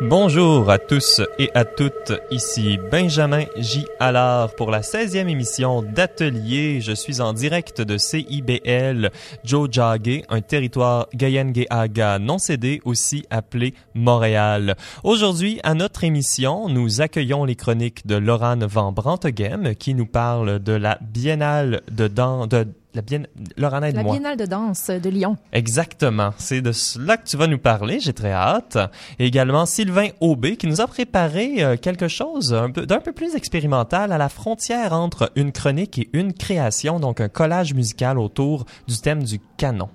Bonjour à tous et à toutes, ici Benjamin J. Allard pour la 16e émission d'Atelier. Je suis en direct de CIBL Jojage, un territoire Gayengeaga non cédé, aussi appelé Montréal. Aujourd'hui, à notre émission, nous accueillons les chroniques de Laurent Van Branteghem qui nous parle de la Biennale de, dan de la, bien... la Biennale de danse de Lyon. Exactement. C'est de cela que tu vas nous parler. J'ai très hâte. Et également Sylvain Aubé qui nous a préparé euh, quelque chose d'un peu, peu, plus expérimental à la frontière entre une chronique et une création, donc un collage musical autour du thème du canon.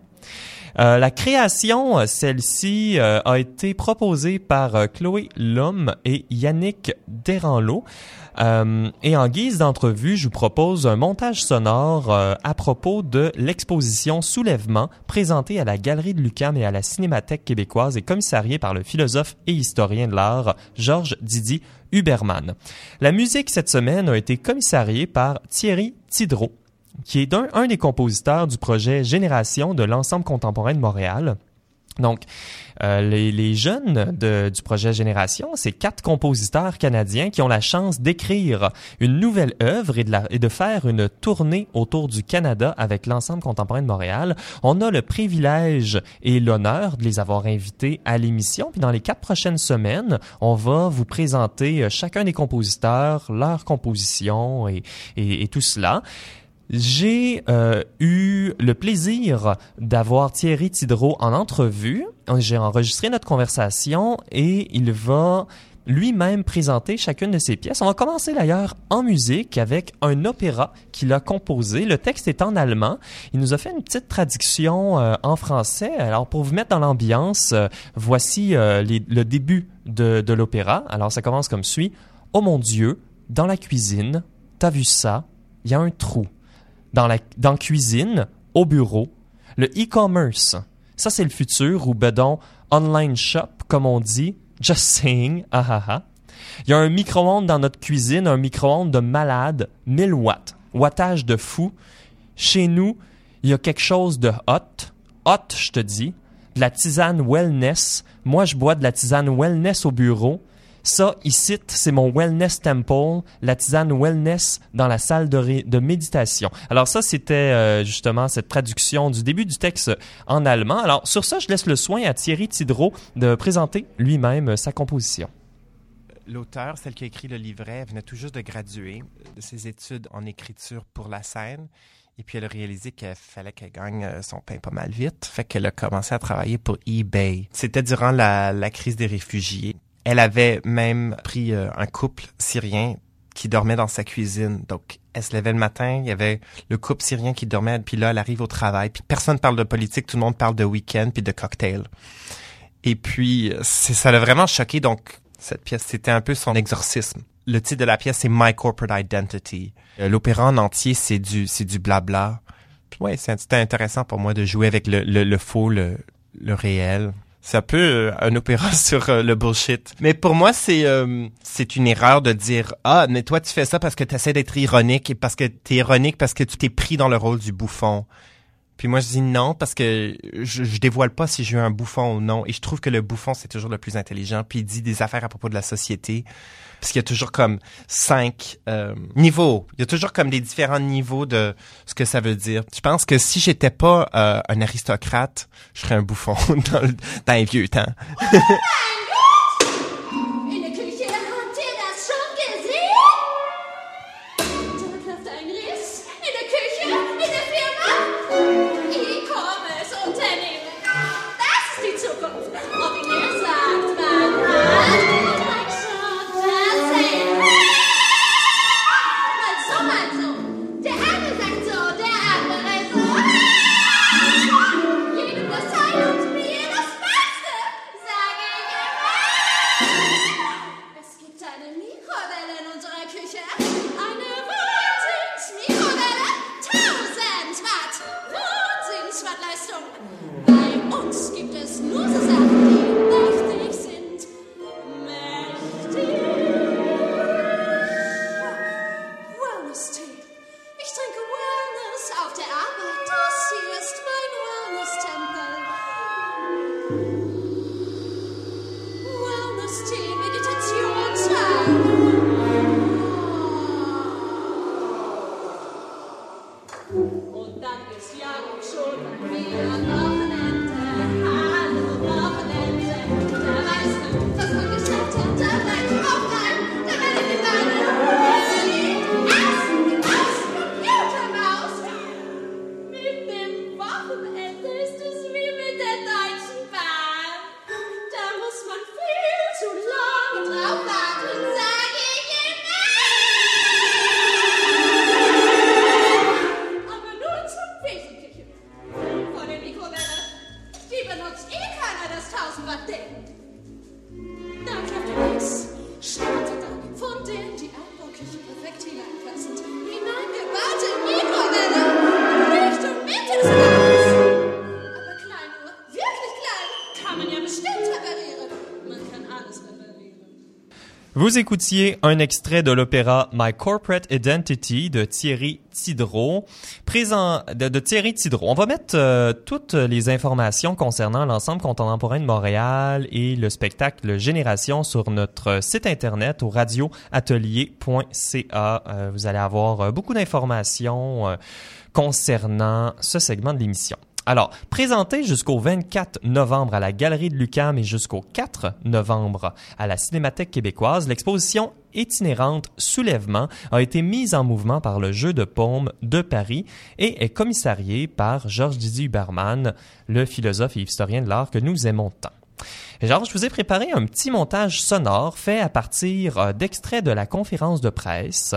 Euh, la création, euh, celle-ci, euh, a été proposée par euh, Chloé Lhomme et Yannick Deranlo. Et en guise d'entrevue, je vous propose un montage sonore à propos de l'exposition Soulèvement présentée à la Galerie de Lucam et à la Cinémathèque québécoise et commissariée par le philosophe et historien de l'art Georges Didi Huberman. La musique cette semaine a été commissariée par Thierry Tidreau qui est un, un des compositeurs du projet Génération de l'ensemble contemporain de Montréal. Donc, euh, les, les, jeunes de, du projet Génération, c'est quatre compositeurs canadiens qui ont la chance d'écrire une nouvelle œuvre et de, la, et de faire une tournée autour du Canada avec l'ensemble contemporain de Montréal. On a le privilège et l'honneur de les avoir invités à l'émission. Puis dans les quatre prochaines semaines, on va vous présenter euh, chacun des compositeurs, leur composition et, et, et tout cela. J'ai euh, eu le plaisir d'avoir Thierry Tidreau en entrevue. J'ai enregistré notre conversation et il va lui-même présenter chacune de ses pièces. On va commencer d'ailleurs en musique avec un opéra qu'il a composé. Le texte est en allemand. Il nous a fait une petite traduction euh, en français. Alors pour vous mettre dans l'ambiance, euh, voici euh, le début de l'opéra. Alors ça commence comme suit. Oh mon Dieu, dans la cuisine, t'as vu ça? Il y a un trou dans la dans cuisine, au bureau, le e-commerce. Ça c'est le futur ou bedon online shop comme on dit, just saying, ah ah ah. Il y a un micro-ondes dans notre cuisine, un micro-ondes de malade, 1000 watts, wattage de fou. Chez nous, il y a quelque chose de hot, hot, je te dis, de la tisane wellness. Moi, je bois de la tisane wellness au bureau. Ça, ici, c'est mon Wellness Temple, la tisane Wellness dans la salle de, méditation. Alors ça, c'était euh, justement cette traduction du début du texte en allemand. Alors sur ça, je laisse le soin à Thierry Tidreau de présenter lui-même sa composition. L'auteur, celle qui a écrit le livret, venait tout juste de graduer de ses études en écriture pour la scène. Et puis elle a réalisé qu'il fallait qu'elle gagne euh, son pain pas mal vite. Fait qu'elle a commencé à travailler pour eBay. C'était durant la crise des réfugiés. Elle avait même pris euh, un couple syrien qui dormait dans sa cuisine. Donc, elle se levait le matin, il y avait le couple syrien qui dormait, puis là, elle arrive au travail, puis personne parle de politique, tout le monde parle de week-end puis de cocktail. Et puis, ça l'a vraiment choqué. Donc, cette pièce, c'était un peu son exorcisme. Le titre de la pièce, c'est My Corporate Identity. Euh, l'opéra en entier, c'est du, c'est du blabla. Ouais, c'était intéressant pour moi de jouer avec le, le, le faux, le, le réel c'est un peu un opéra sur euh, le bullshit. Mais pour moi, c'est euh, c'est une erreur de dire ah mais toi tu fais ça parce que tu d'être ironique et parce que t'es ironique parce que tu t'es pris dans le rôle du bouffon. Puis moi je dis non parce que je, je dévoile pas si j'ai un bouffon ou non et je trouve que le bouffon c'est toujours le plus intelligent puis il dit des affaires à propos de la société parce qu'il y a toujours comme cinq euh, niveaux. Il y a toujours comme des différents niveaux de ce que ça veut dire. Je pense que si j'étais pas euh, un aristocrate, je serais un bouffon dans, le, dans les vieux temps. Vous écoutiez un extrait de l'opéra My Corporate Identity de Thierry Tidreau, présent de, Thierry Tidreau. On va mettre euh, toutes les informations concernant l'ensemble contemporain de Montréal et le spectacle Génération sur notre site internet au radioatelier.ca. Euh, vous allez avoir euh, beaucoup d'informations concernant ce segment de l'émission. Alors, présenté jusqu'au 24 novembre à la Galerie de Lucam et jusqu'au 4 novembre à la Cinémathèque québécoise, l'exposition itinérante Soulèvement a été mise en mouvement par le Jeu de Paume de Paris et est commissariée par Georges Didier Huberman, le philosophe et historien de l'art que nous aimons tant. Georges, je vous ai préparé un petit montage sonore fait à partir euh, d'extraits de la conférence de presse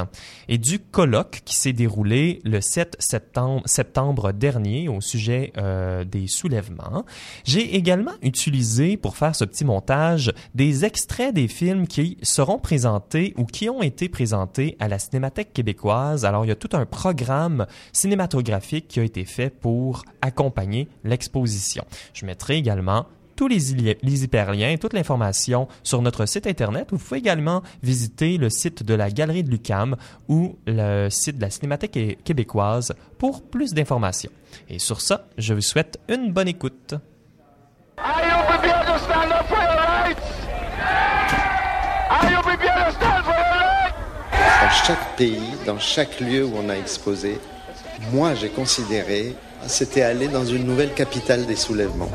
et du colloque qui s'est déroulé le 7 septembre, dernier au sujet euh, des soulèvements. J'ai également utilisé pour faire ce petit montage des extraits des films qui seront présentés ou qui ont été présentés à la Cinémathèque québécoise. Alors, il y a tout un programme cinématographique qui a été fait pour accompagner l'exposition. Je mettrai également tous les, les hyperliens, toute l'information sur notre site Internet. Vous pouvez également visiter le site de la Galerie de Lucam ou le site de la Cinémathèque québécoise pour plus d'informations. Et sur ça, je vous souhaite une bonne écoute. Dans chaque pays, dans chaque lieu où on a exposé, moi j'ai considéré c'était aller dans une nouvelle capitale des soulèvements.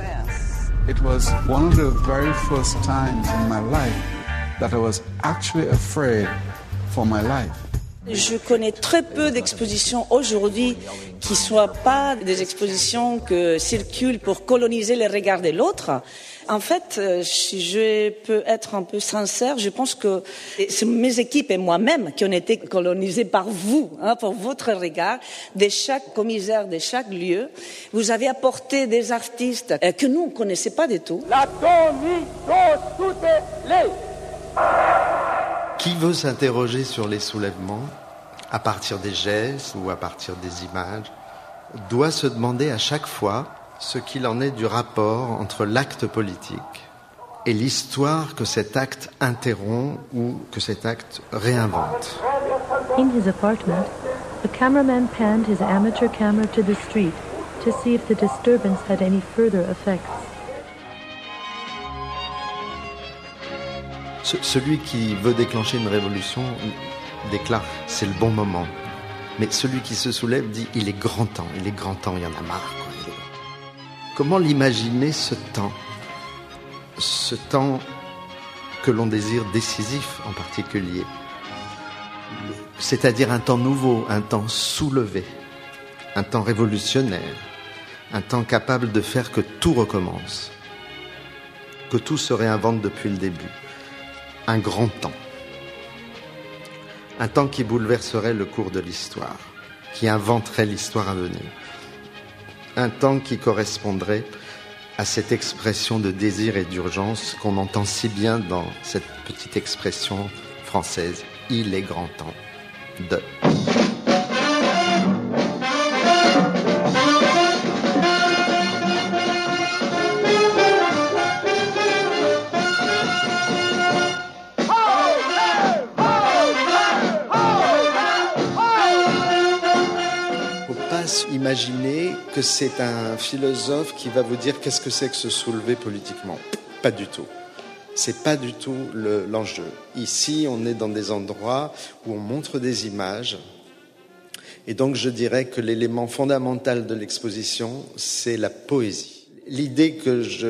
It was one of the very first times in my life that I was actually afraid for my life. Je connais très peu d'expositions aujourd'hui qui soient pas des expositions que circulent pour coloniser les regards de l'autre, en fait, euh, si je peux être un peu sincère, je pense que c'est mes équipes et moi-même qui ont été colonisés par vous, hein, pour votre regard, de chaque commissaire, de chaque lieu. Vous avez apporté des artistes euh, que nous ne connaissait pas du tout. La Qui veut s'interroger sur les soulèvements à partir des gestes ou à partir des images doit se demander à chaque fois ce qu'il en est du rapport entre l'acte politique et l'histoire que cet acte interrompt ou que cet acte réinvente. In his apartment, the cameraman panned his amateur camera to the street to see if the disturbance had any further effects. celui qui veut déclencher une révolution déclare c'est le bon moment. Mais celui qui se soulève dit il est grand temps, il est grand temps, il y en a marre. Comment l'imaginer ce temps? Ce temps que l'on désire décisif en particulier. C'est-à-dire un temps nouveau, un temps soulevé, un temps révolutionnaire, un temps capable de faire que tout recommence, que tout se réinvente depuis le début. Un grand temps. Un temps qui bouleverserait le cours de l'histoire, qui inventerait l'histoire à venir un temps qui correspondrait à cette expression de désir et d'urgence qu'on entend si bien dans cette petite expression française, il est grand temps de... imaginer que c'est un philosophe qui va vous dire qu'est-ce que c'est que se soulever politiquement. Pas du tout. C'est pas du tout l'enjeu. Ici, on est dans des endroits où on montre des images. Et donc, je dirais que l'élément fondamental de l'exposition, c'est la poésie. L'idée que je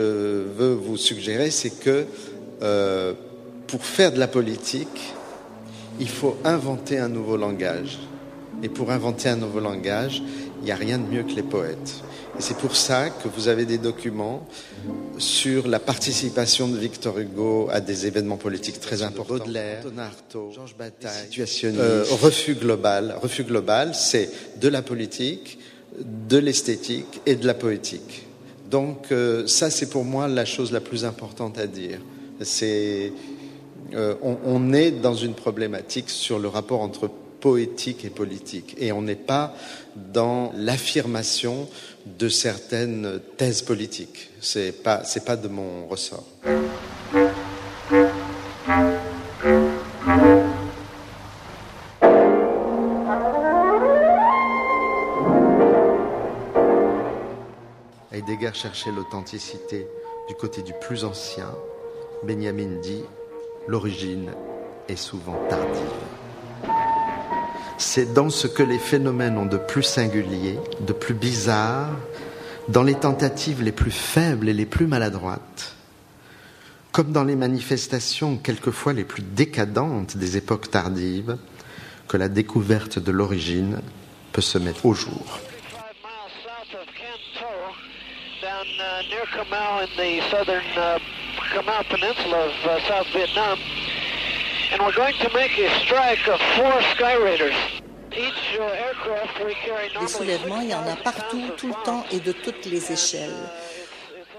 veux vous suggérer, c'est que euh, pour faire de la politique, il faut inventer un nouveau langage. Et pour inventer un nouveau langage, il n'y a rien de mieux que les poètes. Et c'est pour ça que vous avez des documents sur la participation de Victor Hugo à des événements politiques très importants. Baudelaire, Artaud, Georges Bataille, euh, refus global. Refus global, c'est de la politique, de l'esthétique et de la poétique. Donc euh, ça, c'est pour moi la chose la plus importante à dire. C'est euh, on, on est dans une problématique sur le rapport entre poétique et politique. Et on n'est pas dans l'affirmation de certaines thèses politiques. C'est pas, pas de mon ressort. Heidegger cherchait l'authenticité du côté du plus ancien. Benjamin dit, l'origine est souvent tardive. C'est dans ce que les phénomènes ont de plus singulier, de plus bizarre, dans les tentatives les plus faibles et les plus maladroites, comme dans les manifestations quelquefois les plus décadentes des époques tardives, que la découverte de l'origine peut se mettre au jour. Des soulèvements, il y en a partout, tout le temps et de toutes les échelles.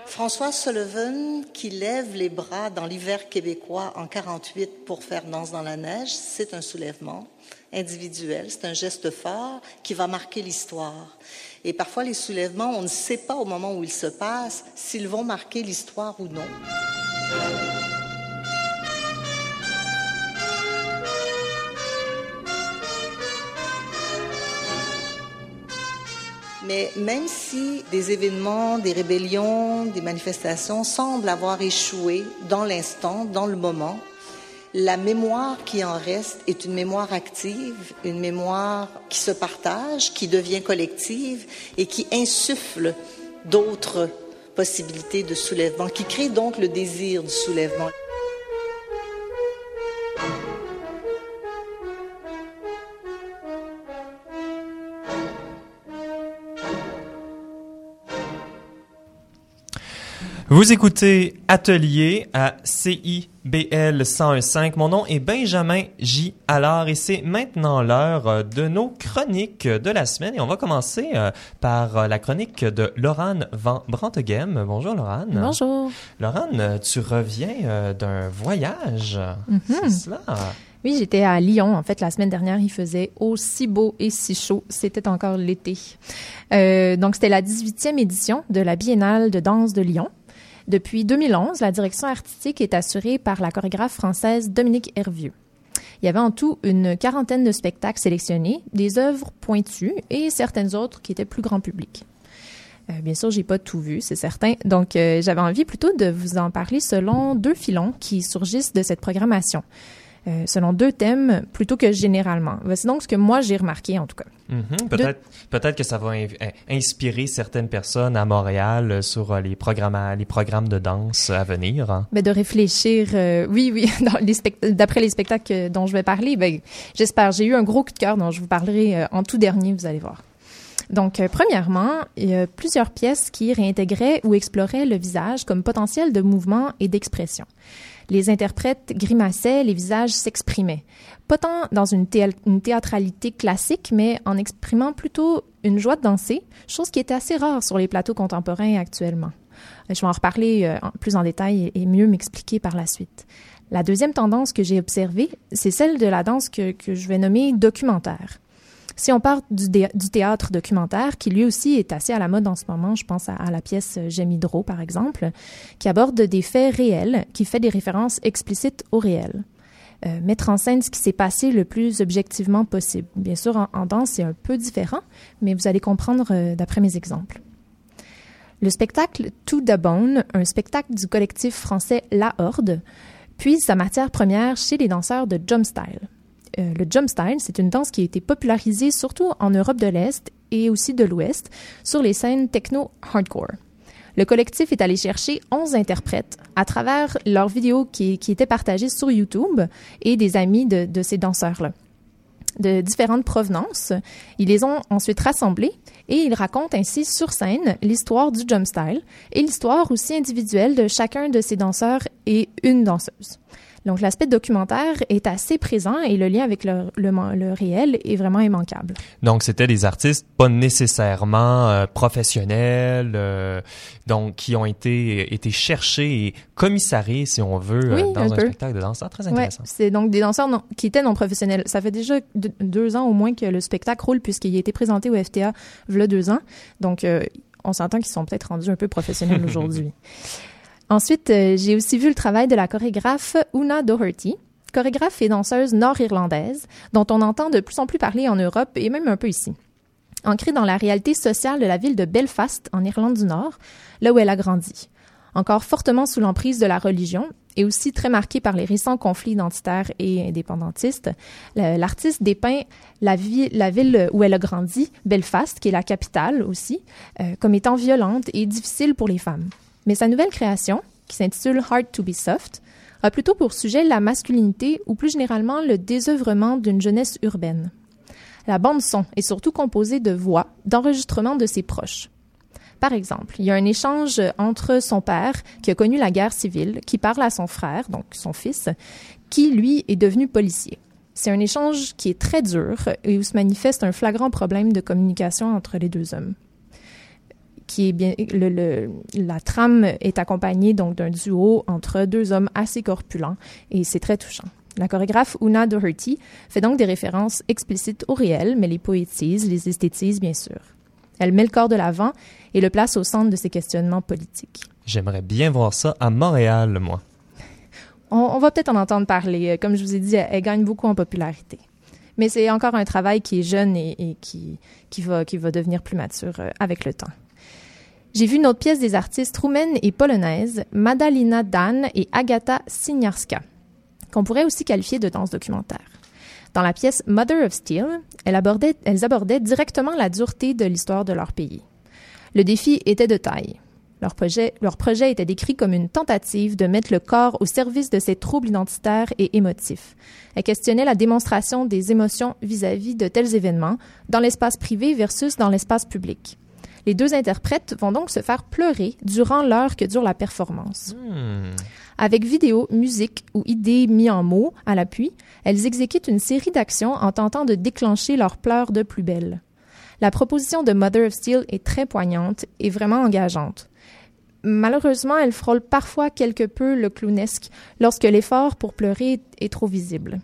François Sullivan, qui lève les bras dans l'hiver québécois en 48 pour faire Danse dans la neige, c'est un soulèvement individuel, c'est un geste fort qui va marquer l'histoire. Et parfois, les soulèvements, on ne sait pas au moment où ils se passent s'ils vont marquer l'histoire ou non. Mais même si des événements, des rébellions, des manifestations semblent avoir échoué dans l'instant, dans le moment, la mémoire qui en reste est une mémoire active, une mémoire qui se partage, qui devient collective et qui insuffle d'autres possibilités de soulèvement, qui crée donc le désir du soulèvement. Vous écoutez Atelier à CIBL 101.5. Mon nom est Benjamin J. Allard et c'est maintenant l'heure euh, de nos chroniques de la semaine. Et on va commencer euh, par euh, la chronique de Laurane Van Branteghem. Bonjour Laurane. Bonjour. Laurane, tu reviens d'un voyage. Mhm. C'est cela? Oui, j'étais à Lyon. En fait, la semaine dernière, il faisait aussi beau et si chaud. C'était encore l'été. donc, c'était la 18e édition de la Biennale de danse de Lyon. Depuis 2011, la direction artistique est assurée par la chorégraphe française Dominique Hervieux. Il y avait en tout une quarantaine de spectacles sélectionnés, des œuvres pointues et certaines autres qui étaient plus grand public. Euh, bien sûr, j'ai pas tout vu, c'est certain. Donc, euh, j'avais envie plutôt de vous en parler selon deux filons qui surgissent de cette programmation. Euh, selon deux thèmes plutôt que généralement. C'est donc ce que moi j'ai remarqué en tout cas. Mm-hmm. Peut-être que ça va inspirer certaines personnes à Montréal euh, sur euh, les programmes les programmes de danse à venir. Hein. Ben, de réfléchir, oui oui, d'après les, spectacles dont je vais parler, ben, j'espère. J'ai eu un gros coup de cœur dont je vous parlerai en tout dernier, vous allez voir. Donc, premièrement, il y a plusieurs pièces qui réintégraient ou exploraient le visage comme potentiel de mouvement et d'expression. Les interprètes grimaçaient, les visages s'exprimaient. Pas tant dans une, théâtralité classique, mais en exprimant plutôt une joie de danser, chose qui était assez rare sur les plateaux contemporains actuellement. Je vais en reparler euh, plus en détail et mieux m'expliquer par la suite. La deuxième tendance que j'ai observée, c'est celle de la danse que je vais nommer documentaire. Si on part du, théâtre documentaire, qui lui aussi est assez à la mode en ce moment, je pense à, la pièce J'aime Hydro, par exemple, qui aborde des faits réels, qui fait des références explicites au réel. Euh, mettre en scène ce qui s'est passé le plus objectivement possible. Bien sûr, en, danse, c'est un peu différent, mais vous allez comprendre euh, d'après mes exemples. Le spectacle To the Bone, un spectacle du collectif français La Horde, puise sa matière première chez les danseurs de Jump Style. Euh, le jump style, c'est une danse qui a été popularisée surtout en Europe de l'Est et aussi de l'Ouest sur les scènes techno-hardcore. Le collectif est allé chercher 11 interprètes à travers leurs vidéos qui, étaient partagées sur YouTube et des amis de, de ces danseurs-là de différentes provenances. Ils les ont ensuite rassemblés et ils racontent ainsi sur scène l'histoire du jump style et l'histoire aussi individuelle de chacun de ces danseurs et une danseuse. Donc, l'aspect documentaire est assez présent et le lien avec le, le, réel est vraiment immanquable. Donc, c'était des artistes pas nécessairement euh, professionnels, euh, donc qui ont été, été cherchés et commissariés, si on veut, euh, dans un, spectacle de danse. très intéressant. c'est donc des danseurs qui étaient non professionnels. Ça fait déjà deux ans au moins que le spectacle roule puisqu'il a été présenté au FTA a deux ans. Donc, on s'entend qu'ils sont peut-être rendus un peu professionnels aujourd'hui. Ensuite, euh, j'ai aussi vu le travail de la chorégraphe Una Doherty, chorégraphe et danseuse nord-irlandaise, dont on entend de plus en plus parler en Europe et même un peu ici. ancrée dans la réalité sociale de la ville de Belfast, en Irlande du Nord, là où elle a grandi. Encore fortement sous l'emprise de la religion et aussi très marquée par les récents conflits identitaires et indépendantistes, l'artiste dépeint la, ville où elle a grandi, Belfast, qui est la capitale aussi, euh, comme étant violente et difficile pour les femmes. Mais sa nouvelle création, qui s'intitule Hard to be Soft, a plutôt pour sujet la masculinité ou plus généralement le désœuvrement d'une jeunesse urbaine. La bande-son est surtout composée de voix, d'enregistrements de ses proches. Par exemple, il y a un échange entre son père, qui a connu la guerre civile, qui parle à son frère, donc son fils, qui, lui, est devenu policier. C'est un échange qui est très dur et où se manifeste un flagrant problème de communication entre les deux hommes. Qui est bien, le, la trame est accompagnée donc d'un duo entre deux hommes assez corpulents et c'est très touchant. La chorégraphe Una Doherty fait donc des références explicites au réel, mais les poétise, les esthétise bien sûr. Elle met le corps de l'avant et le place au centre de ses questionnements politiques. J'aimerais bien voir ça à Montréal, moi. On, va peut-être en entendre parler. Comme je vous ai dit, elle, gagne beaucoup en popularité. Mais c'est encore un travail qui est jeune et, qui, qui, va, qui va devenir plus mature euh, avec le temps. J'ai vu une autre pièce des artistes roumaines et polonaises, Madalina Dan et Agata Siniarska qu'on pourrait aussi qualifier de danse documentaire. Dans la pièce Mother of Steel, elles abordaient, directement la dureté de l'histoire de leur pays. Le défi était de taille. Leur projet, était décrit comme une tentative de mettre le corps au service de ces troubles identitaires et émotifs. Elle questionnait la démonstration des émotions vis-à-vis de tels événements dans l'espace privé versus dans l'espace public. Les deux interprètes vont donc se faire pleurer durant l'heure que dure la performance. Hmm. Avec vidéo, musique ou idées mis en mots à l'appui, elles exécutent une série d'actions en tentant de déclencher leurs pleurs de plus belle. La proposition de Mother of Steel est très poignante et vraiment engageante. Malheureusement, elle frôle parfois quelque peu le clownesque lorsque l'effort pour pleurer est trop visible.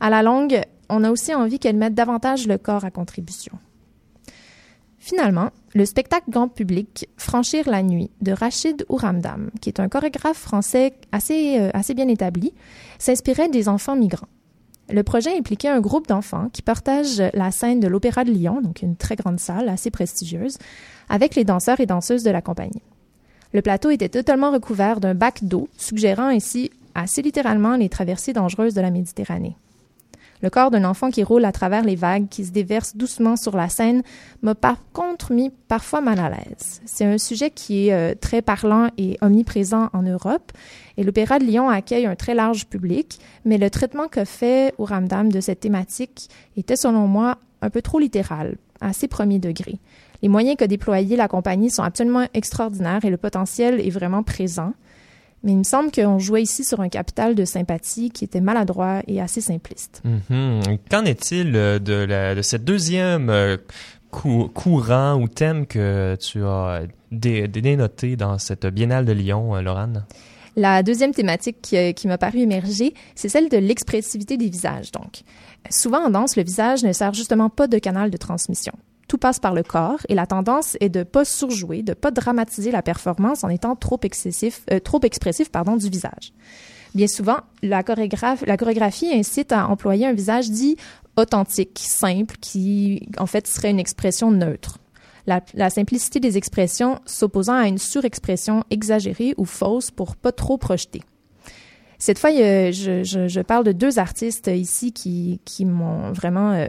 À la longue, on a aussi envie qu'elle mette davantage le corps à contribution. Finalement, le spectacle grand public Franchir la nuit de Rachid Ouramdam, qui est un chorégraphe français assez, euh, assez bien établi, s'inspirait des enfants migrants. Le projet impliquait un groupe d'enfants qui partagent la scène de l'Opéra de Lyon, donc une très grande salle assez prestigieuse, avec les danseurs et danseuses de la compagnie. Le plateau était totalement recouvert d'un bac d'eau, suggérant ainsi assez littéralement les traversées dangereuses de la Méditerranée. Le corps d'un enfant qui roule à travers les vagues, qui se déverse doucement sur la scène, m'a par contre mis parfois mal à l'aise. C'est un sujet qui est euh, très parlant et omniprésent en Europe, et l'Opéra de Lyon accueille un très large public, mais le traitement que fait Ramdam de cette thématique était, selon moi, un peu trop littéral, assez premier degré. Les moyens que déployait la compagnie sont absolument extraordinaires et le potentiel est vraiment présent. Mais il me semble qu'on jouait ici sur un capital de sympathie qui était maladroit et assez simpliste. Mm-hmm. Qu'en est-il euh, de, de cette deuxième euh, courant ou thème que tu as dénoté dans cette biennale de Lyon, euh, Laurent? La deuxième thématique qui, qui m'a paru émerger, c'est celle de l'expressivité des visages. Donc, souvent en danse, le visage ne sert justement pas de canal de transmission tout passe par le corps et la tendance est de pas surjouer, de pas dramatiser la performance en étant trop euh, expressif pardon du visage. Bien souvent, la, chorégraphie incite à employer un visage dit authentique, simple, qui en fait serait une expression neutre. La, simplicité des expressions s'opposant à une surexpression exagérée ou fausse pour pas trop projeter. Cette fois, je, parle de deux artistes ici qui, qui m'ont vraiment euh,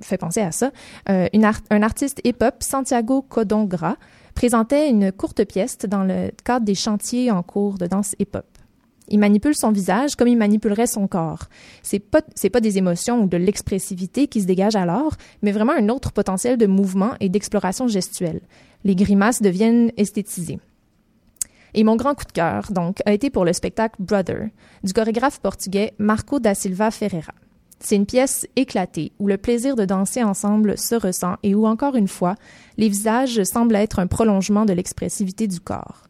fait penser à ça. Euh, un artiste hip-hop, Santiago Codongra, présentait une courte pièce dans le cadre des chantiers en cours de danse hip-hop. Il manipule son visage comme il manipulerait son corps. C'est pas c'est pas des émotions ou de l'expressivité qui se dégagent alors, mais vraiment un autre potentiel de mouvement et d'exploration gestuelle. Les grimaces deviennent esthétisées. Et mon grand coup de cœur, donc, a été pour le spectacle Brother du chorégraphe portugais Marco da Silva Ferreira. C'est une pièce éclatée où le plaisir de danser ensemble se ressent et où, encore une fois, les visages semblent être un prolongement de l'expressivité du corps.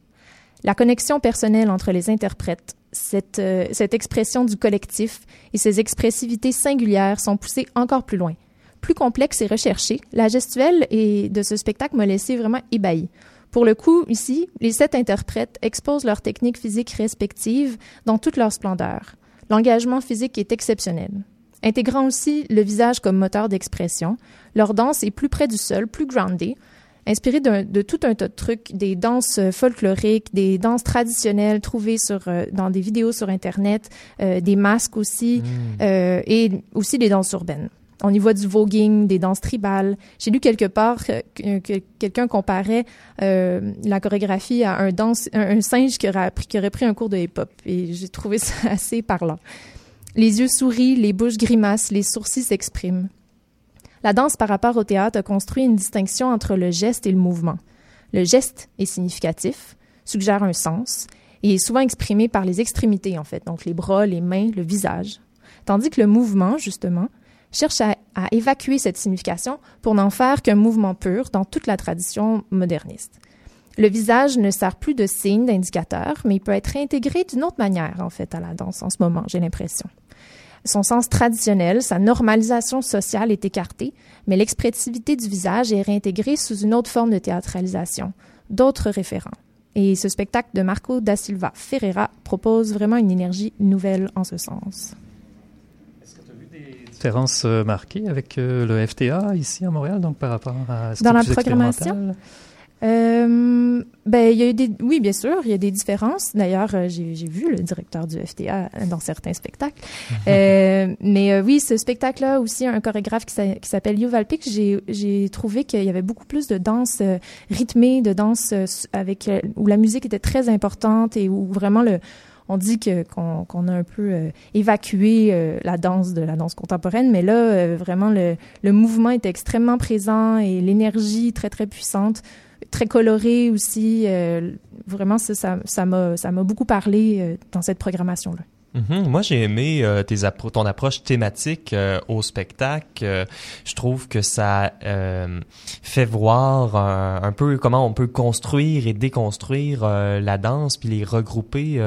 La connexion personnelle entre les interprètes, cette, euh, expression du collectif et ces expressivités singulières sont poussées encore plus loin. Plus complexe et recherchée, la gestuelle et de ce spectacle m'a laissé vraiment ébahi. Pour le coup, ici, les sept interprètes exposent leurs techniques physiques respectives dans toute leur splendeur. L'engagement physique est exceptionnel. Intégrant aussi le visage comme moteur d'expression, leur danse est plus près du sol, plus groundée, inspirée de tout un tas de trucs, des danses folkloriques, des danses traditionnelles trouvées sur, euh, dans des vidéos sur Internet, euh, des masques aussi, Mm. euh, et aussi des danses urbaines. On y voit du voguing, des danses tribales. J'ai lu quelque part que, que- que quelqu'un comparait euh, la chorégraphie à un, danse, un, un singe qui aurait, appris- qui aurait pris un cours de hip-hop. Et j'ai trouvé ça assez parlant. Les yeux sourient, les bouches grimacent, les sourcils s'expriment. La danse par rapport au théâtre a construit une distinction entre le geste et le mouvement. Le geste est significatif, suggère un sens, et est souvent exprimé par les extrémités, en fait, donc les bras, les mains, le visage. Tandis que le mouvement, justement, cherche à, à évacuer cette signification pour n'en faire qu'un mouvement pur dans toute la tradition moderniste. Le visage ne sert plus de signe, d'indicateur, mais il peut être réintégré d'une autre manière, en fait, à la danse en ce moment, j'ai l'impression. Son sens traditionnel, sa normalisation sociale est écartée, mais l'expressivité du visage est réintégrée sous une autre forme de théâtralisation, d'autres référents. Et ce spectacle de Marco da Silva Ferreira propose vraiment une énergie nouvelle en ce sens. différences euh, marquées avec euh, le FTA ici à Montréal, donc par rapport à ce Dans qui est la programmation? Euh, ben, il y a eu des, oui, bien sûr, il y a des différences. D'ailleurs, euh, j'ai, j'ai vu le directeur du FTA dans certains spectacles. Euh, mais euh, oui, ce spectacle-là aussi, un chorégraphe qui, s'a- qui s'appelle Yuval Pic, j'ai, j'ai trouvé qu'il y avait beaucoup plus de danse euh, rythmée, de danse euh, avec où la musique était très importante et où vraiment le on dit que qu'on, qu'on a un peu évacué la danse de la danse contemporaine, mais là vraiment le, le mouvement était extrêmement présent et l'énergie très très puissante très coloré aussi. euh, vraiment, ça, ça, m'a, ça m'a beaucoup parlé euh, dans cette programmation-là. Mhm. Moi, j'ai aimé euh, ton approche thématique au spectacle. Je trouve que ça fait voir un, peu comment on peut construire et déconstruire la danse, puis les regrouper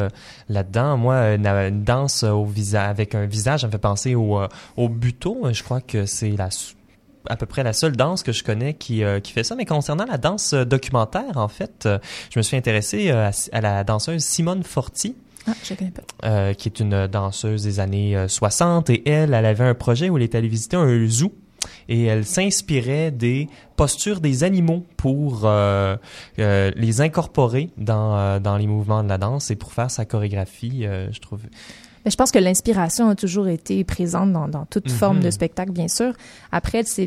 là-dedans. Moi, une, danse avec un visage, ça me fait penser au, au buto. Je crois que c'est la à peu près la seule danse que je connais qui, euh, qui fait ça. Mais concernant la danse euh, documentaire, en fait, euh, je me suis intéressé à, à la danseuse Simone Forti Ah, je connais pas. euh, qui est une danseuse des années euh, 60 et elle, elle avait un projet où elle est allée visiter un zoo et elle s'inspirait des postures des animaux pour euh, euh, les incorporer dans, dans les mouvements de la danse et pour faire sa chorégraphie, euh, je trouve. Mais je pense que l'inspiration a toujours été présente dans, dans toute Mhm. forme de spectacle, bien sûr. Après, c'est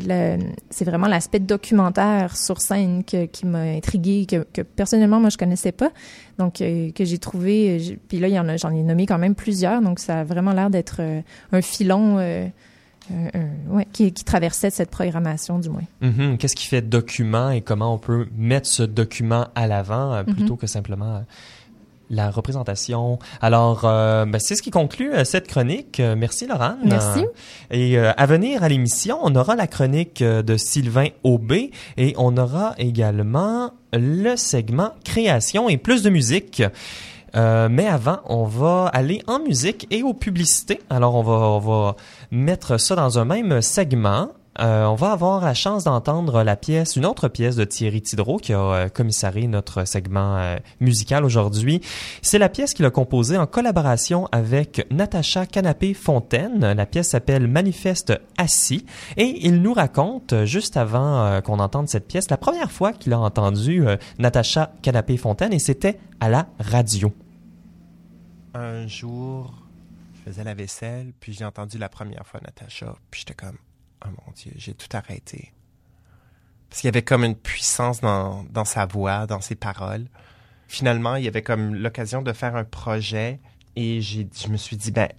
vraiment l'aspect documentaire sur scène que, qui m'a intrigué, que, que personnellement moi je connaissais pas, donc euh, que j'ai trouvé. euh, Puis là, il y en a, j'en ai nommé quand même plusieurs, donc ça a vraiment l'air d'être euh, un filon, euh, euh, euh, ouais, qui, qui traversait cette programmation du moins. Mhm. Qu'est-ce qui fait document et comment on peut mettre ce document à l'avant euh, plutôt Mhm. que simplement la représentation. Alors, euh, ben, c'est ce qui conclut euh, cette chronique. Euh, merci, Laurent. Merci. Et euh, à venir à l'émission, on aura la chronique de Sylvain Aubé et on aura également le segment création et plus de musique. Euh, mais avant, on va aller en musique et aux publicités. Alors, on va, on va mettre ça dans un même segment. Euh, on va avoir la chance d'entendre la pièce, une autre pièce de Thierry Tidreau qui a euh, commissarié notre segment euh, musical aujourd'hui. C'est la pièce qu'il a composée en collaboration avec Natacha Canapé-Fontaine. La pièce s'appelle Manifeste assis et il nous raconte, euh, juste avant qu'on entende cette pièce, la première fois qu'il a entendu Natacha Canapé-Fontaine et c'était à la radio. Un jour, je faisais la vaisselle, puis j'ai entendu la première fois Natacha, puis j'étais comme, oh mon Dieu, j'ai tout arrêté. Parce qu'il y avait comme une puissance dans, dans sa voix, dans ses paroles. Finalement, il y avait comme l'occasion de faire un projet, et j'ai, je me suis dit, ben,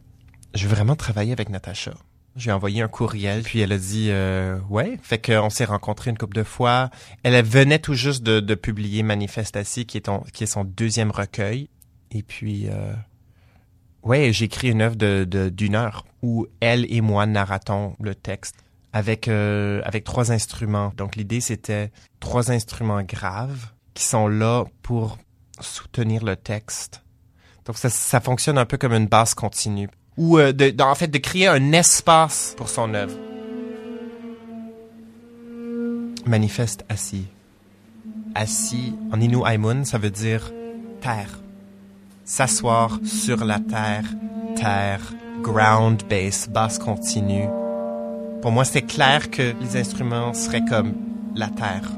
je veux vraiment travailler avec Natacha. J'ai envoyé un courriel, puis elle a dit euh, ouais. Fait qu'on s'est rencontrés une couple de fois. Elle venait tout juste de, publier Manifestation, qui est, qui est son deuxième recueil. Et puis, euh, ouais, j'ai écrit une œuvre de- d'une heure où elle et moi narratons le texte avec, euh, avec trois instruments. Donc l'idée, c'était trois instruments graves qui sont là pour soutenir le texte. Donc ça, fonctionne un peu comme une basse continue. Ou euh, en fait de créer un espace pour son œuvre. Manifeste assis. Assis en Innu Aimun, ça veut dire terre. S'asseoir sur la terre, terre ground bass, basse continue. Pour moi, c'est clair que les instruments seraient comme la terre.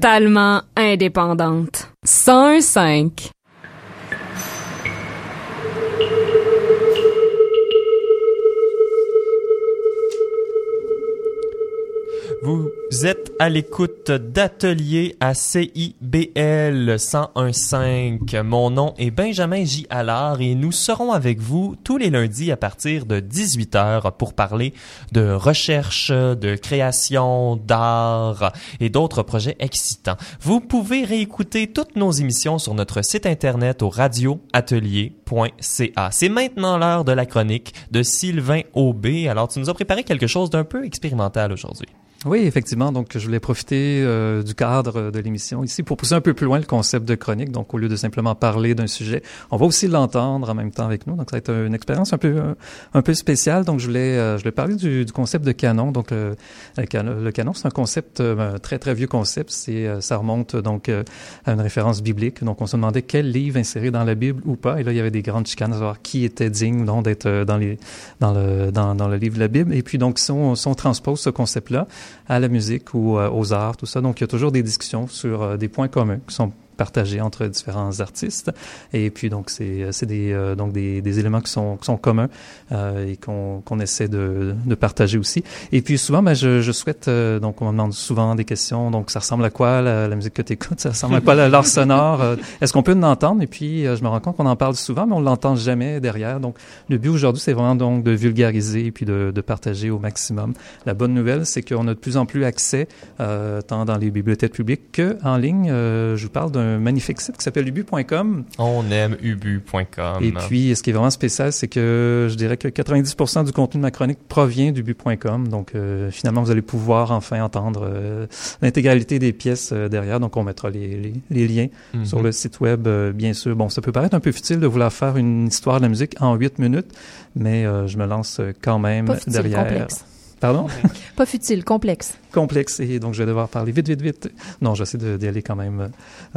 Totalement indépendante. 105. Vous êtes à l'écoute d'Atelier à CIBL 1015. Mon nom est Benjamin J. Allard et nous serons avec vous tous les lundis à partir de 18h pour parler de recherche, de création, d'art et d'autres projets excitants. Vous pouvez réécouter toutes nos émissions sur notre site internet au radioatelier.ca. C'est maintenant l'heure de la chronique de Sylvain Aubé. Alors, tu nous as préparé quelque chose d'un peu expérimental aujourd'hui. Oui, effectivement. Donc, je voulais profiter euh, du cadre de l'émission ici pour pousser un peu plus loin le concept de chronique. Donc, au lieu de simplement parler d'un sujet, on va aussi l'entendre en même temps avec nous. Donc, ça va être une expérience un peu un peu spéciale. Donc, je voulais euh, je voulais parler du, du, concept de canon. Donc, le, le canon, c'est un concept euh, très très vieux concept. C'est ça remonte donc à une référence biblique. Donc, on se demandait quel livre insérer dans la Bible ou pas. Et là, il y avait des grandes chicanes à savoir qui était digne donc d'être dans les dans le dans, dans le livre de la Bible. Et puis, donc, si on, si on transpose ce concept-là à la musique ou euh, aux arts, tout ça. Donc, il y a toujours des discussions sur euh, des points communs qui sont partagés entre différents artistes. Et puis donc c'est c'est des euh, donc des, éléments qui sont qui sont communs euh, et qu'on qu'on essaie de, de partager aussi. Et puis souvent, ben, je, je souhaite euh, donc on me demande souvent des questions. Donc ça ressemble à quoi la, la musique que tu écoutes? Ça ressemble à quoi l'art sonore? Est-ce qu'on peut l'entendre Et puis je me rends compte qu'on en parle souvent, mais on l'entend jamais derrière. Donc le but aujourd'hui, c'est vraiment donc de vulgariser et puis de, de partager au maximum. La bonne nouvelle, c'est qu'on a de plus en plus accès tant dans les bibliothèques publiques que en ligne. je vous parle d'un magnifique site qui s'appelle ubu.com. On aime ubu.com. Et puis, ce qui est vraiment spécial, c'est que je dirais que 90% du contenu de ma chronique provient d'ubu.com. Donc, euh, finalement, vous allez pouvoir enfin entendre euh, l'intégralité des pièces euh, derrière. Donc, on mettra les, les, les liens Mhm. sur le site web, euh, bien sûr. Bon, ça peut paraître un peu futile de vouloir faire une histoire de la musique en 8 minutes, mais euh, je me lance quand même Pas futile, derrière. complexe. Pardon? Pas futile, complexe. complexe et donc je vais devoir parler vite, vite, vite. Non, j'essaie d'y aller quand même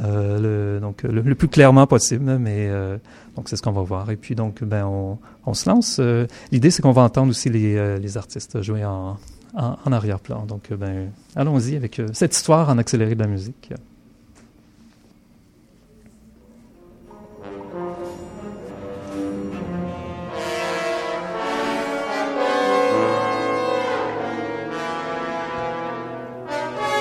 euh, le, donc le, le plus clairement possible, mais euh, donc c'est ce qu'on va voir. Et puis donc ben on, on se lance. Euh, L'idée c'est qu'on va entendre aussi les, les artistes jouer en, en, en arrière-plan. Donc ben allons-y avec cette histoire en accéléré de la musique.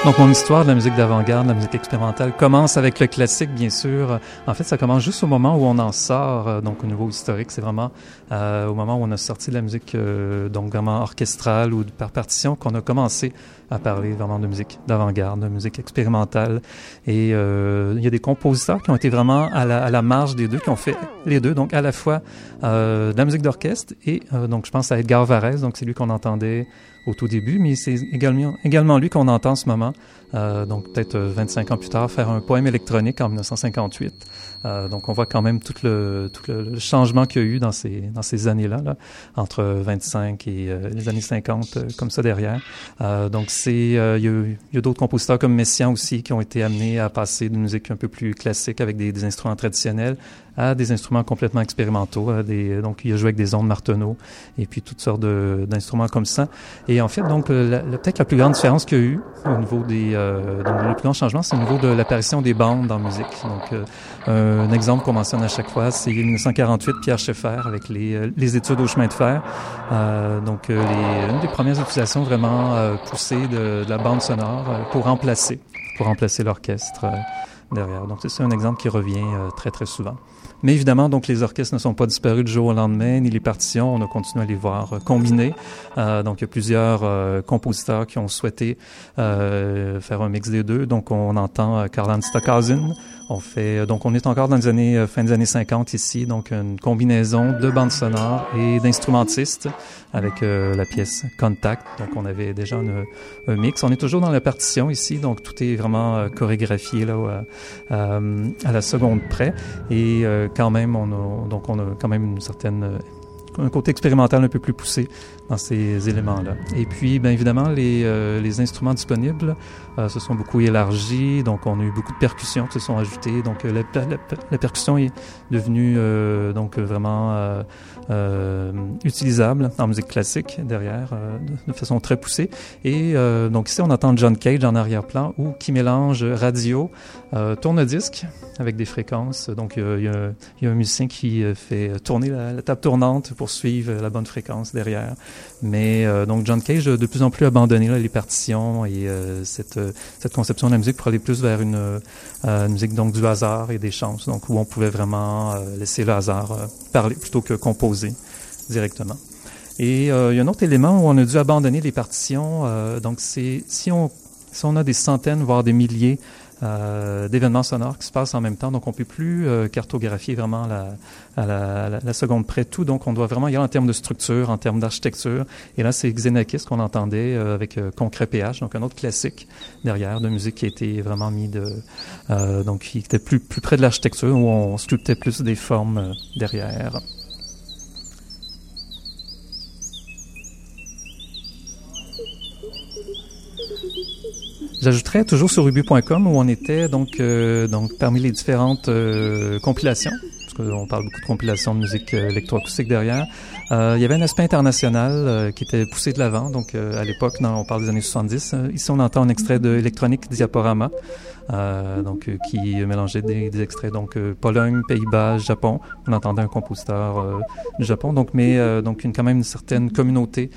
Donc, mon histoire de la musique d'avant-garde, la musique expérimentale, commence avec le classique, bien sûr. En fait, ça commence juste au moment où on en sort, euh, donc au niveau historique. C'est vraiment euh, au moment où on a sorti de la musique, euh, donc vraiment orchestrale ou par partition, qu'on a commencé à parler vraiment de musique d'avant-garde, de musique expérimentale. Et euh, il y a des compositeurs qui ont été vraiment à la, à la marge des deux, qui ont fait les deux, donc à la fois euh, de la musique d'orchestre et euh, donc je pense à Edgar Varese, donc c'est lui qu'on entendait au tout début, mais c'est également, également lui qu'on entend en ce moment, euh, donc peut-être 25 ans plus tard, faire un poème électronique en 1958. Euh, donc on voit quand même tout le, tout le, changement qu'il y a eu dans ces, dans ces années-là, là, entre 25 et euh, les années 50, euh, comme ça derrière. Euh, donc c'est, il y a, a d'autres compositeurs comme Messiaen aussi qui ont été amenés à passer d'une musique un peu plus classique avec des, des instruments traditionnels à des instruments complètement expérimentaux. Des, donc, il a joué avec des ondes Marteneau et puis toutes sortes d'instruments comme ça. Et en fait, donc, peut-être la plus grande différence qu'il y a eu au niveau des... Euh, donc, le plus grand changement, c'est au niveau de l'apparition des bandes en musique. Donc, euh, un exemple qu'on mentionne à chaque fois, c'est 1948, Pierre Schaeffer avec les, euh, les études au chemin de fer. Euh, donc, euh, les, une des premières utilisations vraiment poussées de, de, la bande sonore pour remplacer, pour remplacer l'orchestre derrière. Donc, c'est un exemple qui revient très, très souvent. Mais évidemment, donc les orchestres ne sont pas disparus du jour au lendemain, ni les partitions. On a continué à les voir euh. Euh, donc il y a plusieurs euh, compositeurs qui ont souhaité euh, faire un mix des deux. Donc on entend Karl-Heinz Stockhausen. On fait donc on est encore dans les années fin des années 50 ici, donc une combinaison de bandes sonores et d'instrumentistes avec la pièce Contact. Donc on avait déjà un mix. On est toujours dans la partition ici, donc tout est vraiment chorégraphié là à la seconde près et quand même, on a, donc on a quand même une certaine euh, un côté expérimental un peu plus poussé dans ces éléments-là. Et puis, bien évidemment, les, euh, les instruments disponibles euh, se sont beaucoup élargis. Donc, on a eu beaucoup de percussions qui se sont ajoutées. Donc, la, la, la percussion est devenue donc vraiment euh, utilisable en musique classique derrière, euh, de, façon très poussée. Et euh, donc ici, on entend John Cage en arrière-plan ou qui mélange radio, tourne-disque avec des fréquences. Donc il y, a, y, a, un musicien qui fait tourner la, la, table tournante pour suivre la bonne fréquence derrière. Mais donc John Cage a de plus en plus abandonné là, les partitions et cette, cette conception de la musique pour aller plus vers une, une musique donc du hasard et des chances, donc où on pouvait vraiment laisser le hasard parler plutôt que composer directement. Et euh, il y a un autre élément où on a dû abandonner les partitions. Euh, donc, c'est si on a des centaines, voire des milliers euh, d'événements sonores qui se passent en même temps, donc on peut plus euh, cartographier vraiment la, à la, la, seconde près tout. Donc, on doit vraiment y aller en termes de structure, en termes d'architecture. Et là, c'est Xenakis qu'on entendait euh, avec Concret PH, donc un autre classique derrière de musique qui a été vraiment mis de, donc qui était plus plus près de l'architecture où on sculptait plus des formes derrière. J'ajouterais toujours sur ubu.com où on était donc euh, donc parmi les différentes euh, compilations, parce qu'on parle beaucoup de compilations de musique euh, électroacoustique derrière. il y avait un aspect international qui était poussé de l'avant. Donc à l'époque, on parle des années 70. ici, on entend un extrait de Electronic Diaporama. Euh, donc euh, qui mélangeait des, extraits donc euh, Pologne, Pays-Bas, Japon. On entendait un compositeur du Japon, donc mais donc une quand même une certaine communauté,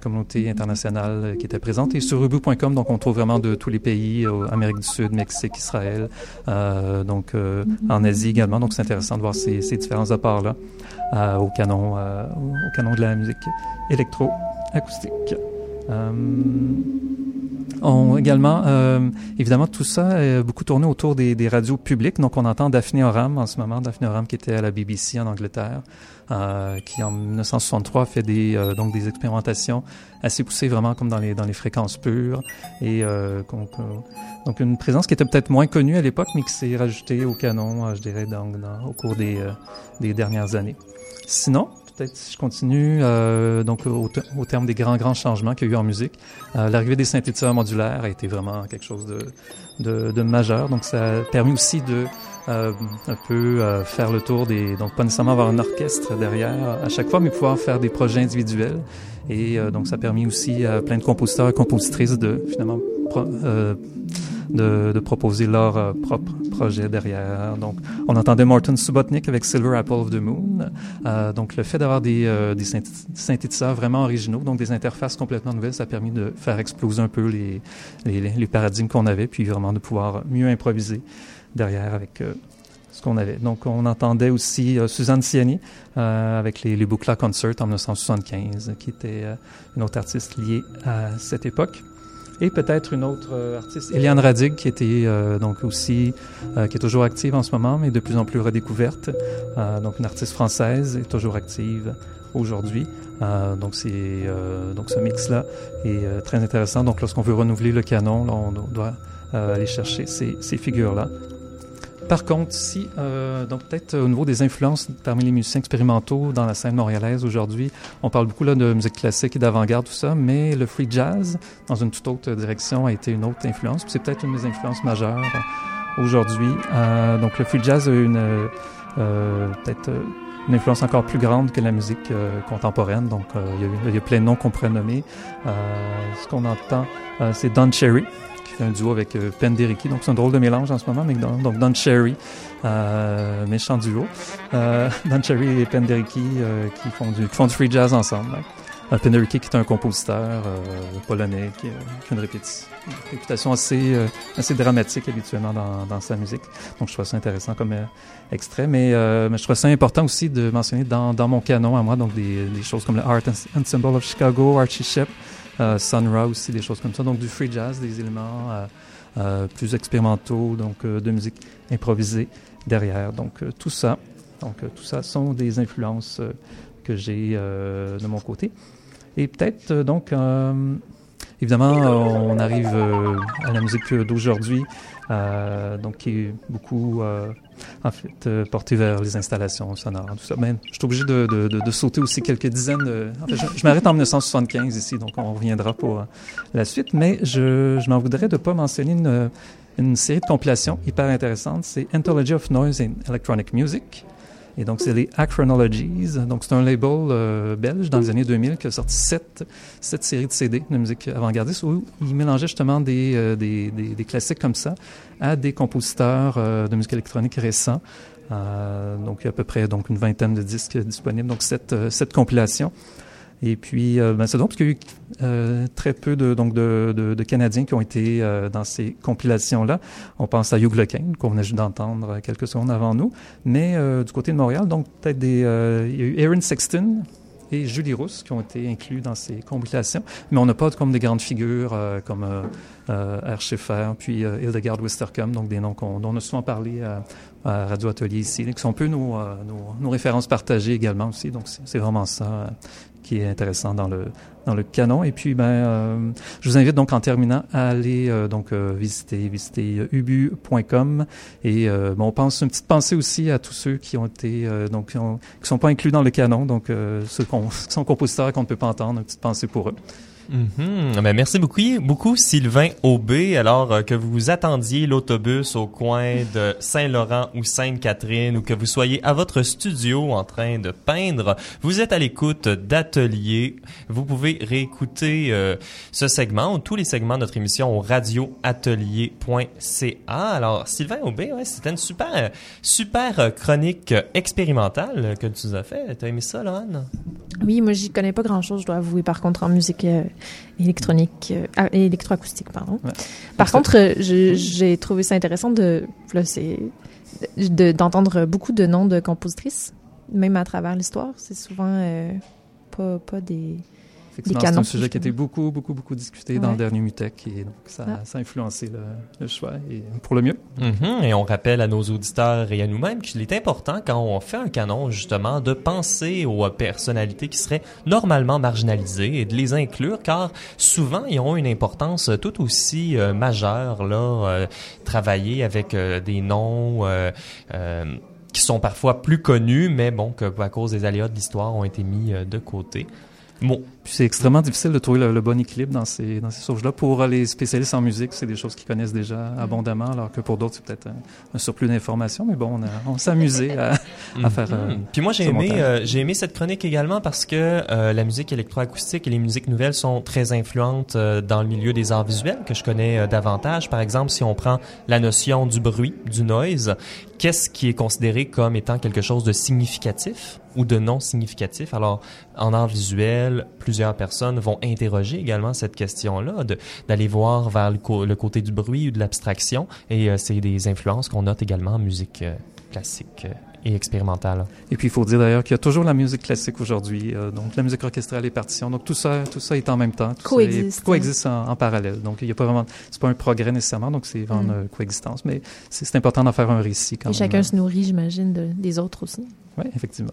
communauté internationale qui était présente. Et sur ubu.com, donc on trouve vraiment de tous les pays, Amérique du Sud, Mexique, Israël, donc en Asie également. Donc c'est intéressant de voir ces, ces différents apports là au canon, au canon de la musique électro-acoustique. On, également, euh, évidemment, tout ça est beaucoup tourné autour des, des, radios publiques. Donc, on entend Daphne Oram en ce moment, Daphne Oram qui était à la BBC en Angleterre, euh, qui en 1963 fait des euh, donc des expérimentations assez poussées, vraiment comme dans les dans les fréquences pures, et euh, donc, donc une présence qui était peut-être moins connue à l'époque, mais qui s'est rajoutée au canon, je dirais, dans, au cours des des dernières années. Sinon, peut-être si je continue, euh, donc au, terme des grands, grands changements qu'il y a eu en musique, euh, l'arrivée des synthétiseurs modulaires a été vraiment quelque chose de, de, majeur. Donc ça a permis aussi de euh, un peu faire le tour des... Donc pas nécessairement avoir un orchestre derrière à chaque fois, mais pouvoir faire des projets individuels. Et donc ça a permis aussi à plein de compositeurs et compositrices de finalement de, de proposer leur euh, propre projet derrière. Donc, on entendait Martin Subotnick avec Silver Apple of the Moon. Euh, donc, le fait d'avoir des, euh, des synthétiseurs vraiment originaux, donc des interfaces complètement nouvelles, ça a permis de faire exploser un peu les, les, les paradigmes qu'on avait, puis vraiment de pouvoir mieux improviser derrière avec euh, ce qu'on avait. Donc, on entendait aussi euh, Suzanne Ciani euh, avec les, les Boucla Concert en 1975, qui était une autre artiste liée à cette époque et peut-être une autre euh, artiste, Eliane Radig, qui était euh, donc aussi, euh, qui est toujours active en ce moment, mais de plus en plus redécouverte. donc une artiste française, est toujours active aujourd'hui. Euh, donc c'est euh, donc ce mix là est euh, très intéressant. Donc lorsqu'on veut renouveler le canon, là, on doit euh, aller chercher ces, ces figures là. Par contre, si donc peut-être au niveau des influences parmi les musiciens expérimentaux dans la scène montréalaise aujourd'hui, on parle beaucoup là de musique classique et d'avant-garde tout ça, mais le free jazz dans une toute autre direction a été une autre influence. C'est peut-être une des influences majeures aujourd'hui. donc le free jazz a une peut-être une influence encore plus grande que la musique euh, contemporaine. Donc, euh, il, y a, il, y a, plein de noms qu'on pourrait nommer. Euh, ce qu'on entend, c'est Don Cherry, fait un duo avec Penderecki. Donc, c'est un drôle de mélange en ce moment. Donc, Don Cherry, méchant duo. Don Cherry et Penderecki qui, font du, qui font du free jazz ensemble. Hein. Penderecki qui est un compositeur euh, polonais qui, qui, a une réputation assez, euh, assez dramatique habituellement dans, dans, sa musique. Donc je trouve ça intéressant comme euh, extrait. Mais, mais, je trouve ça important aussi de mentionner dans, dans mon canon à moi, donc des, des choses comme le Art Ensemble of Chicago, Archie Shep, Sun Ra aussi, des choses comme ça. Donc du free jazz, des éléments plus expérimentaux, donc de musique improvisée derrière. Donc tout ça, donc tout ça sont des influences que j'ai de mon côté. Et peut-être, euh, donc, euh, évidemment, on arrive euh, à la musique d'aujourd'hui, donc qui est beaucoup, en fait, portée vers les installations sonores, tout ça. Mais je suis obligé de, de, de, de, sauter aussi quelques dizaines. De, en fait, je, m'arrête en 1975 ici, donc on reviendra pour la suite. Mais je, je m'en voudrais de pas mentionner une, une série de compilations hyper intéressantes. C'est Anthology of Noise and Electronic Music. Et donc, c'est les Achronologies. Donc, c'est un label euh, belge dans les années 2000 qui a sorti sept, sept séries de CD de musique avant-gardiste où il mélangeait justement des, euh, des, des, des, classiques comme ça à des compositeurs euh, de musique électronique récents. donc, il y a à peu près donc, une vingtaine de disques disponibles. Donc, cette, cette compilation. Et puis, euh, ben, c'est drôle parce qu'il y a eu euh, très peu de, Canadiens qui ont été euh, dans ces compilations-là. On pense à Hugh Lequin, qu'on venait juste d'entendre quelques secondes avant nous. Mais euh, du côté de Montréal, donc peut-être. Euh, il y a eu Aaron Sexton et Julie Rousse qui ont été inclus dans ces compilations. Mais on n'a pas comme des grandes figures comme euh, R. Schaeffer, puis Hildegard Wistercom, donc des noms dont on a souvent parlé à, Radio Atelier ici, qui sont un peu nos, nos, nos références partagées également aussi. Donc c'est vraiment ça qui est intéressant dans le dans le canon. Et puis, ben, euh, je vous invite donc en terminant à aller euh, donc euh, visiter visiter ubu.com et bon, on pense une petite pensée aussi à tous ceux qui ont été donc qui, ont, qui sont pas inclus dans le canon, donc ceux qui sont compositeurs qu'on ne peut pas entendre, une petite pensée pour eux. Mm ben, merci beaucoup, beaucoup Sylvain Aubé. Alors euh, que vous attendiez l'autobus au coin de Saint-Laurent ou Sainte-Catherine ou que vous soyez à votre studio en train de peindre, vous êtes à l'écoute d'Atelier. Vous pouvez réécouter euh, ce segment ou tous les segments de notre émission au radioatelier.ca. Alors Sylvain Aubé, ouais, c'était une super super chronique expérimentale que tu nous as fait. T'as aimé ça, Laurent? Oui, moi j'y connais pas grand-chose, je dois avouer. Par contre, en musique euh, électronique, euh, ah, électroacoustique, pardon. Ouais. Par contre, euh, j'ai trouvé ça intéressant de, d'entendre beaucoup de noms de compositrices, même à travers l'histoire. C'est souvent euh, pas, pas des Effectivement, c'est un sujet qui a été beaucoup, beaucoup, beaucoup discuté ouais. dans le dernier MUTEC et donc ça, ah. ça a influencé le, le, choix et pour le mieux. Mm -hmm. Et on rappelle à nos auditeurs et à nous-mêmes qu'il est important quand on fait un canon justement de penser aux personnalités qui seraient normalement marginalisées et de les inclure car souvent ils ont une importance tout aussi euh, majeure là, euh, travailler avec euh, des noms euh, qui sont parfois plus connus, mais bon, que à cause des aléas de l'histoire ont été mis de côté. Bon. Puis c'est extrêmement difficile de trouver le, le, bon équilibre dans ces, dans ces sauges-là. Pour les spécialistes en musique, c'est des choses qu'ils connaissent déjà abondamment, alors que pour d'autres, c'est peut-être un, un, surplus d'informations. Mais bon, on, a, on s'est amusé à, à faire. Euh, Puis moi, j'ai aimé, euh, j'ai aimé cette chronique également parce que euh, la musique électroacoustique et les musiques nouvelles sont très influentes euh, dans le milieu des arts visuels que je connais euh, davantage. Par exemple, si on prend la notion du bruit, du noise, qu'est-ce qui est considéré comme étant quelque chose de significatif ou de non significatif. Alors, en art visuel, plusieurs personnes vont interroger également cette question-là, d'aller voir vers le, côté du bruit ou de l'abstraction. Et euh, c'est des influences qu'on note également en musique euh, classique. Euh, et expérimentale. Et puis il faut dire d'ailleurs qu'il y a toujours la musique classique aujourd'hui, euh, donc la musique orchestrale et partitions. Donc tout ça, tout ça est en même temps, tout coexiste, ça coexiste en, en, parallèle. Donc il y a pas vraiment, c'est pas un progrès nécessairement, donc c'est vraiment mm. une coexistence, mais c'est important d'en faire un récit quand et même. chacun se nourrit, j'imagine, de, des autres aussi. Oui, effectivement.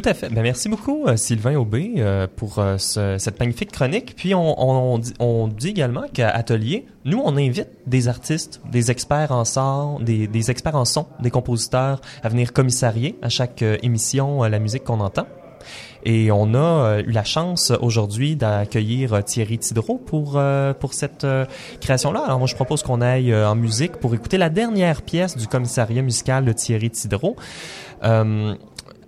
Tout à fait. Ben, merci beaucoup, euh, Sylvain Aubé, euh, pour euh, ce- cette magnifique chronique. Puis on, on, on dit, également qu'à Atelier, nous, on invite des artistes, des experts en son, des, des experts en son, des compositeurs à venir commissarier à chaque émission la musique qu'on entend. Et on a eu la chance aujourd'hui d'accueillir Thierry Tidreau pour pour cette création-là. Alors moi, je propose qu'on aille en musique pour écouter la dernière pièce du commissariat musical de Thierry Tidreau.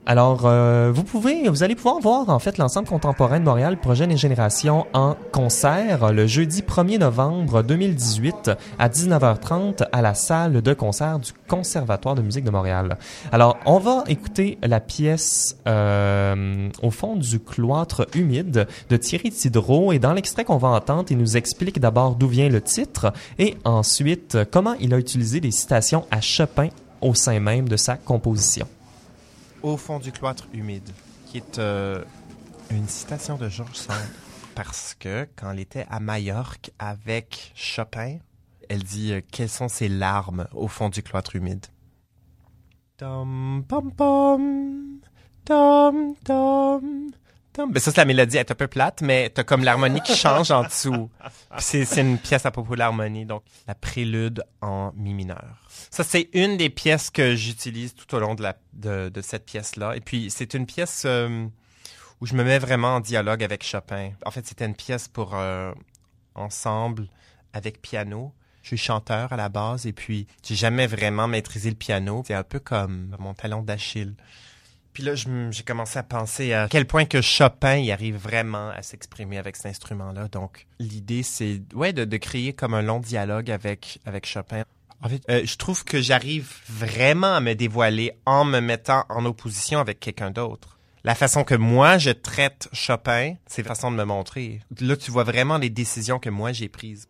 Alors, euh, vous pouvez, vous allez pouvoir voir en fait l'ensemble contemporain de Montréal Projet et Génération en concert le jeudi 1er novembre 2018 à 19h30 à la salle de concert du Conservatoire de musique de Montréal. Alors, on va écouter la pièce euh, au fond du cloître humide de Thierry Tidreau et dans l'extrait qu'on va entendre, il nous explique d'abord d'où vient le titre et ensuite comment il a utilisé des citations à Chopin au sein même de sa composition. Au fond du cloître humide, qui est euh, une citation de Georges Sand. Parce que quand elle était à Majorque avec Chopin, elle dit euh, Quelles sont ses larmes au fond du cloître humide Ben ça, c'est la mélodie, elle est un peu plate, mais t'as comme l'harmonie qui change en dessous. C'est une pièce à propos de l'harmonie, donc la prélude en mi mineur. Ça, c'est une des pièces que j'utilise tout au long de, la, de, de cette pièce-là. Et puis, c'est une pièce euh, où je me mets vraiment en dialogue avec Chopin. En fait, c'était une pièce pour euh, ensemble avec piano. Je suis chanteur à la base et puis j'ai jamais vraiment maîtrisé le piano. C'est un peu comme mon talon d'Achille. Puis là, j'ai commencé à penser à quel point que Chopin y arrive vraiment à s'exprimer avec cet instrument-là. Donc, l'idée, c'est ouais, de, créer comme un long dialogue avec, avec Chopin. En fait, euh, je trouve que j'arrive vraiment à me dévoiler en me mettant en opposition avec quelqu'un d'autre. La façon que moi je traite Chopin, c'est façon de me montrer. Là, tu vois vraiment les décisions que moi j'ai prises.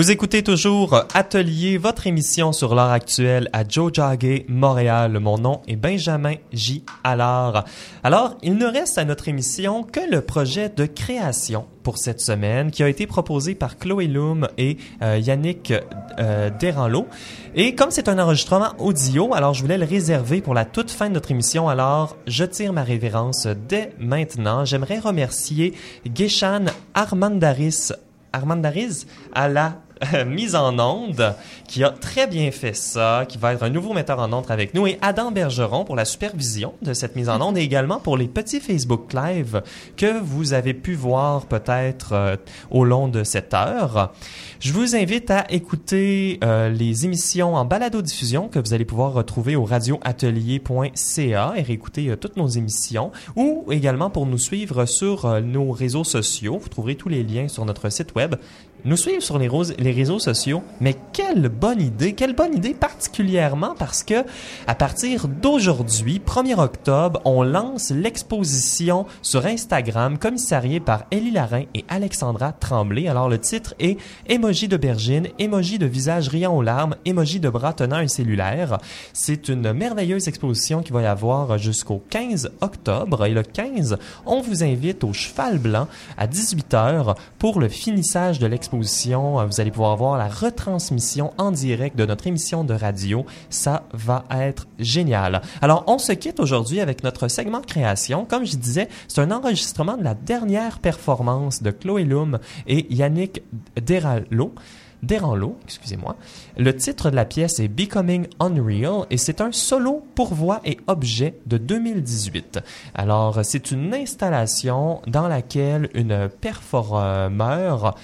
Vous écoutez toujours Atelier, votre émission sur l'art actuel à Joe Jagger, Montréal. Mon nom est Benjamin J. Allard. Alors, il ne reste à notre émission que le projet de création pour cette semaine qui a été proposé par Chloé Loom et euh, Yannick euh, Deranlo. Et comme c'est un enregistrement audio, alors je voulais le réserver pour la toute fin de notre émission. Alors, je tire ma révérence dès maintenant. J'aimerais remercier Geshan Armandaris Armandariz à la euh, mise en onde, qui a très bien fait ça, qui va être un nouveau metteur en onde avec nous, et Adam Bergeron pour la supervision de cette mise en onde, et également pour les petits Facebook Live que vous avez pu voir peut-être euh, au long de cette heure. Je vous invite à écouter euh, les émissions en balado-diffusion que vous allez pouvoir retrouver au radioatelier.ca et réécouter toutes nos émissions, ou également pour nous suivre sur nos réseaux sociaux. Vous trouverez tous les liens sur notre site web nous suivre sur les, réseaux sociaux. Mais quelle bonne idée, quelle bonne idée particulièrement parce que à partir d'aujourd'hui, 1er octobre, on lance l'exposition sur Instagram commissariée par Élie Larin et Alexandra Tremblay. Alors le titre est Émoji d'aubergine, émoji de visage riant aux larmes, émoji de bras tenant un cellulaire. C'est une merveilleuse exposition qui va y avoir jusqu'au 15 octobre. Et le 15, on vous invite au Cheval Blanc à 18h pour le finissage de l'exposition. Vous allez pouvoir voir la retransmission en direct de notre émission de radio. Ça va être génial. Alors, on se quitte aujourd'hui avec notre segment création. Comme je disais, c'est un enregistrement de la dernière performance de Chloé Loom et Yannick Deralo. Deranlo, excusez-moi. Le titre de la pièce est Becoming Unreal et c'est un solo pour voix et objet de 2018. Alors, c'est une installation dans laquelle une performeur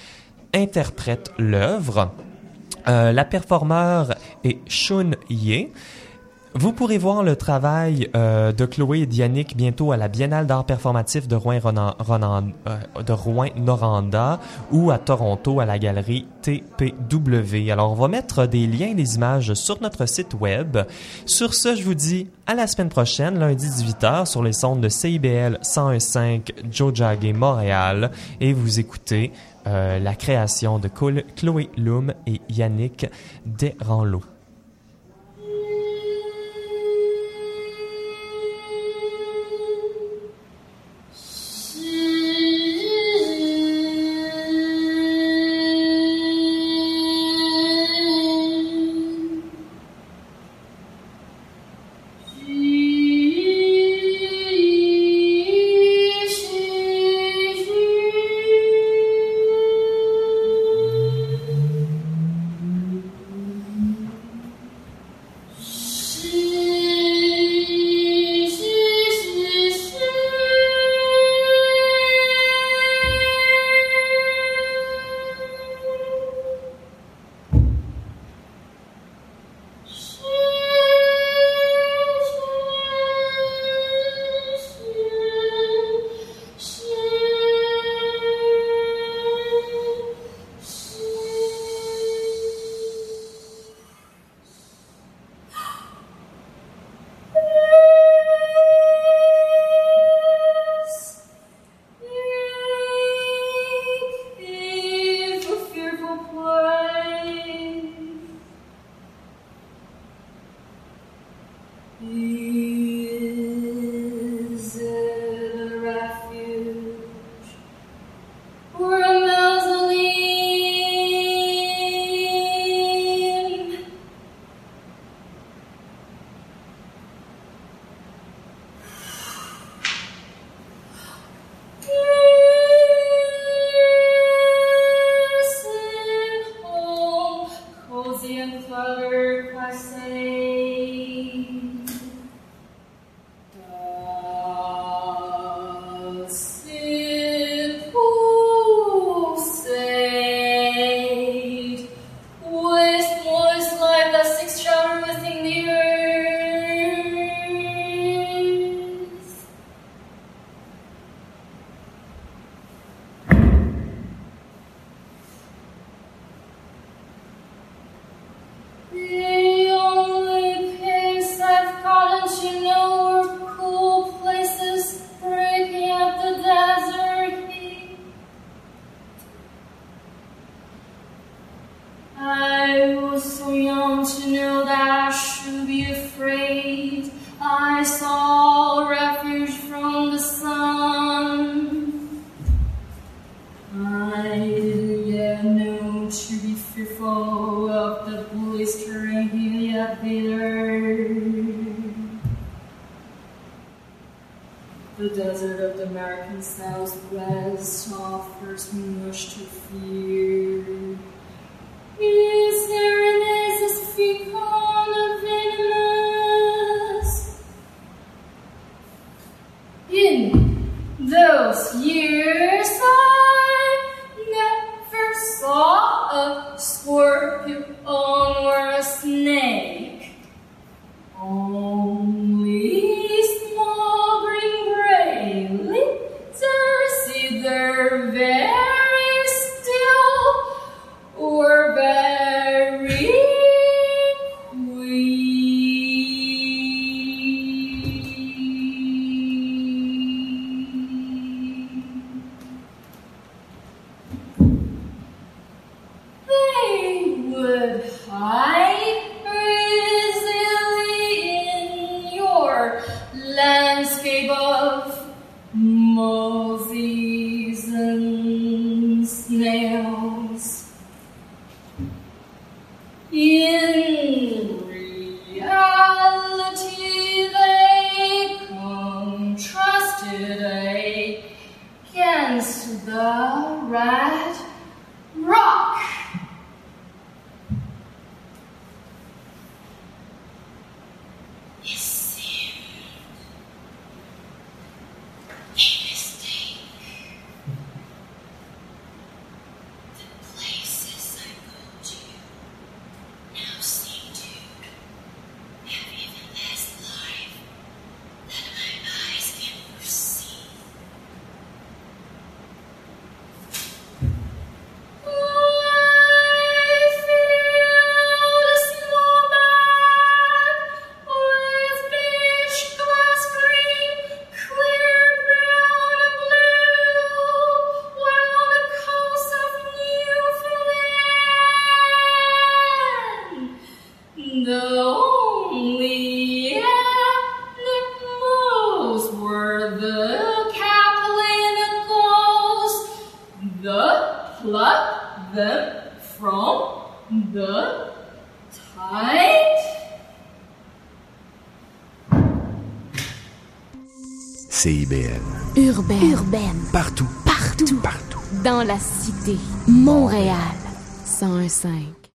interprète l'œuvre. Euh, la performeur est Shun Ye. Vous pourrez voir le travail euh, de Chloé et d'Yannick bientôt à la Biennale d'art performatif de Rouen-Noranda Rouen-Noranda ou à Toronto à la galerie TPW. Alors, on va mettre des liens et des images sur notre site web. Sur ce, je vous dis à la semaine prochaine, lundi 18h, sur les sondes de CIBL 101.5 Jojage Montréal et vous écoutez euh, la création de Chloé Loom et Yannick Deranlo. landscape of Mosey.